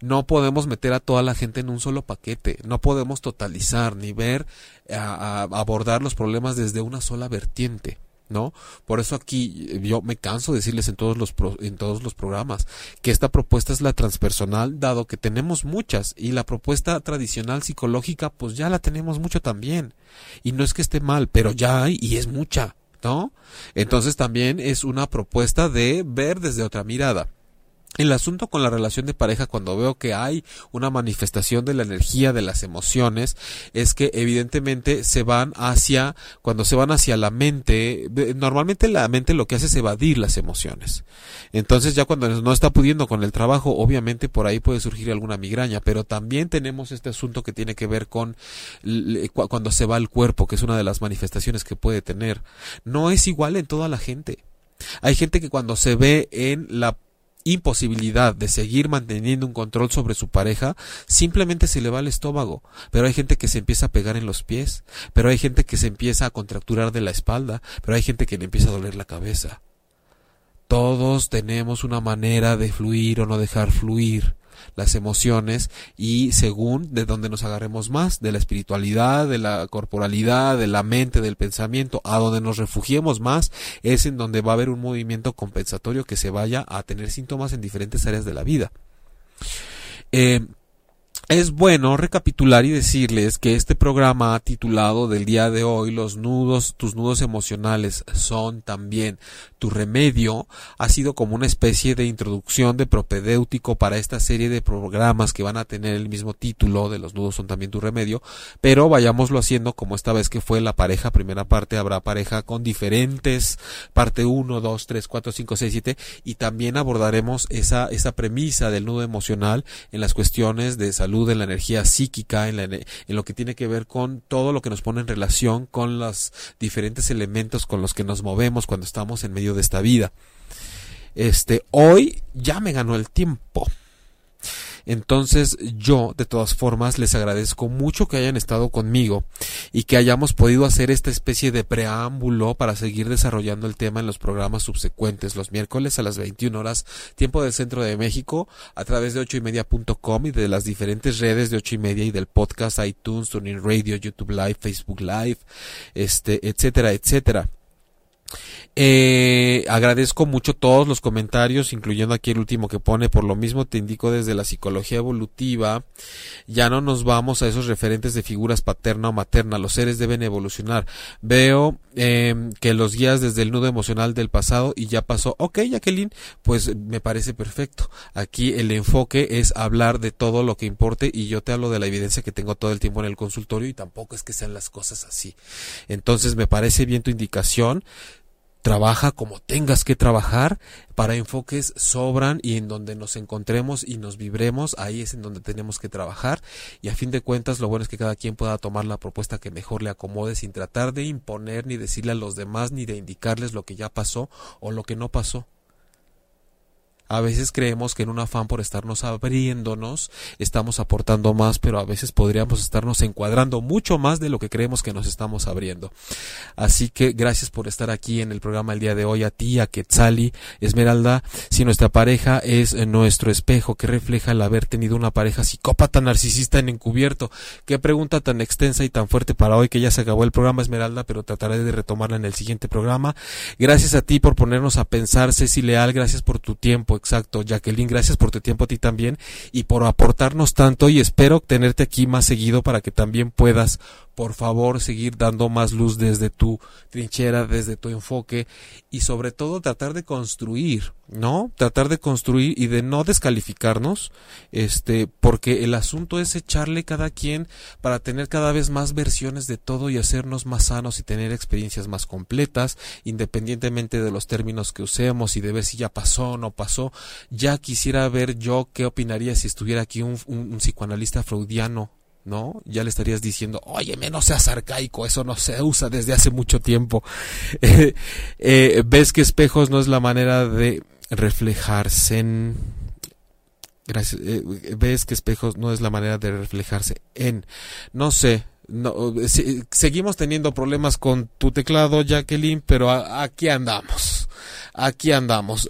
No podemos meter a toda la gente en un solo paquete, no podemos totalizar ni ver, abordar los problemas desde una sola vertiente. ¿No? Por eso aquí yo me canso de decirles en todos los en todos los programas que esta propuesta es la transpersonal dado que tenemos muchas y la propuesta tradicional psicológica pues ya la tenemos mucho también y no es que esté mal, pero ya hay y es mucha, ¿no? Entonces también es una propuesta de ver desde otra mirada. El asunto con la relación de pareja cuando veo que hay una manifestación de la energía de las emociones es que evidentemente se van hacia cuando se van hacia la mente normalmente la mente lo que hace es evadir las emociones. Entonces ya cuando no está pudiendo con el trabajo obviamente por ahí puede surgir alguna migraña pero también tenemos este asunto que tiene que ver con cuando se va el cuerpo que es una de las manifestaciones que puede tener. No es igual en toda la gente. Hay gente que cuando se ve en la imposibilidad de seguir manteniendo un control sobre su pareja, simplemente se le va el estómago. Pero hay gente que se empieza a pegar en los pies, pero hay gente que se empieza a contracturar de la espalda, pero hay gente que le empieza a doler la cabeza. Todos tenemos una manera de fluir o no dejar fluir las emociones y según de donde nos agarremos más, de la espiritualidad, de la corporalidad, de la mente, del pensamiento, a donde nos refugiemos más, es en donde va a haber un movimiento compensatorio que se vaya a tener síntomas en diferentes áreas de la vida. Eh, es bueno recapitular y decirles que este programa titulado del día de hoy, los nudos, tus nudos emocionales son también tu remedio, ha sido como una especie de introducción de propedéutico para esta serie de programas que van a tener el mismo título de los nudos son también tu remedio, pero vayámoslo haciendo como esta vez que fue la pareja, primera parte habrá pareja con diferentes, parte 1, 2, 3, 4, 5, 6, 7, y también abordaremos esa, esa premisa del nudo emocional en las cuestiones de salud en la energía psíquica, en, en, lo que tiene que ver con todo lo que nos pone en relación con los diferentes elementos con los que nos movemos cuando estamos en medio de esta vida. Este, hoy ya me ganó el tiempo. Entonces yo, de todas formas, les agradezco mucho que hayan estado conmigo y que hayamos podido hacer esta especie de preámbulo para seguir desarrollando el tema en los programas subsecuentes, los miércoles a las 21 horas, tiempo del centro de México, a través de ocho y y de las diferentes redes de ocho y media y del podcast iTunes, Tuning Radio, YouTube Live, Facebook Live, este, etcétera, etcétera. Eh, agradezco mucho todos los comentarios, incluyendo aquí el último que pone. Por lo mismo te indico desde la psicología evolutiva, ya no nos vamos a esos referentes de figuras paterna o materna. Los seres deben evolucionar. Veo eh, que los guías desde el nudo emocional del pasado y ya pasó. Ok, Jacqueline, pues me parece perfecto. Aquí el enfoque es hablar de todo lo que importe y yo te hablo de la evidencia que tengo todo el tiempo en el consultorio y tampoco es que sean las cosas así. Entonces me parece bien tu indicación trabaja como tengas que trabajar, para enfoques sobran y en donde nos encontremos y nos vibremos, ahí es en donde tenemos que trabajar y a fin de cuentas lo bueno es que cada quien pueda tomar la propuesta que mejor le acomode sin tratar de imponer ni decirle a los demás ni de indicarles lo que ya pasó o lo que no pasó. A veces creemos que en un afán por estarnos abriéndonos estamos aportando más, pero a veces podríamos estarnos encuadrando mucho más de lo que creemos que nos estamos abriendo. Así que gracias por estar aquí en el programa el día de hoy a ti, a Quetzali, Esmeralda. Si nuestra pareja es nuestro espejo que refleja el haber tenido una pareja psicópata narcisista en encubierto. Qué pregunta tan extensa y tan fuerte para hoy que ya se acabó el programa Esmeralda, pero trataré de retomarla en el siguiente programa. Gracias a ti por ponernos a pensar, Ceci Leal, gracias por tu tiempo exacto. Jacqueline, gracias por tu tiempo a ti también y por aportarnos tanto y espero tenerte aquí más seguido para que también puedas por favor seguir dando más luz desde tu trinchera, desde tu enfoque y sobre todo tratar de construir, ¿no? Tratar de construir y de no descalificarnos, este, porque el asunto es echarle cada quien para tener cada vez más versiones de todo y hacernos más sanos y tener experiencias más completas, independientemente de los términos que usemos y de ver si ya pasó o no pasó. Ya quisiera ver yo qué opinaría si estuviera aquí un, un, un psicoanalista freudiano ¿no? Ya le estarías diciendo, oye, no seas arcaico, eso no se usa desde hace mucho tiempo. (laughs) Eh, eh, ves que espejos no es la manera de reflejarse en... Gracias. Eh, ves que espejos no es la manera de reflejarse en... No sé, no, seguimos teniendo problemas con tu teclado, Jacqueline, pero aquí andamos. Aquí andamos.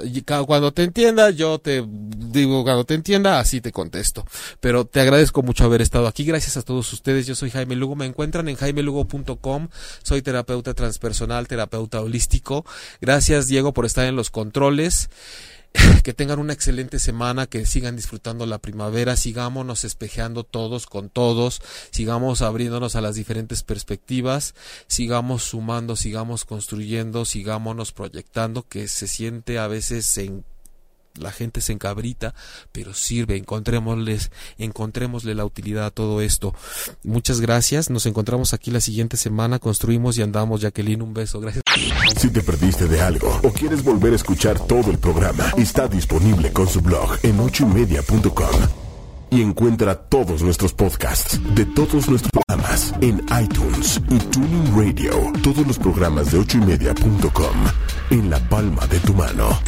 Cuando te entienda, yo te digo, cuando te entienda, así te contesto. Pero te agradezco mucho haber estado aquí. Gracias a todos ustedes. Yo soy Jaime Lugo. Me encuentran en jaimelugo.com. Soy terapeuta transpersonal, terapeuta holístico. Gracias, Diego, por estar en los controles. (laughs) que tengan una excelente semana, que sigan disfrutando la primavera, sigámonos espejeando todos con todos, sigamos abriéndonos a las diferentes perspectivas, sigamos sumando, sigamos construyendo, sigámonos proyectando, que se siente a veces en la gente se encabrita, pero sirve, encontrémosles, encontrémosle la utilidad a todo esto. Muchas gracias, nos encontramos aquí la siguiente semana, construimos y andamos, Jacqueline, un beso, gracias. Si te perdiste de algo o quieres volver a escuchar todo el programa, está disponible con su blog en ochoymedia.com y encuentra todos nuestros podcasts de todos nuestros programas en iTunes y Tuning Radio. Todos los programas de ochoymedia.com en la palma de tu mano.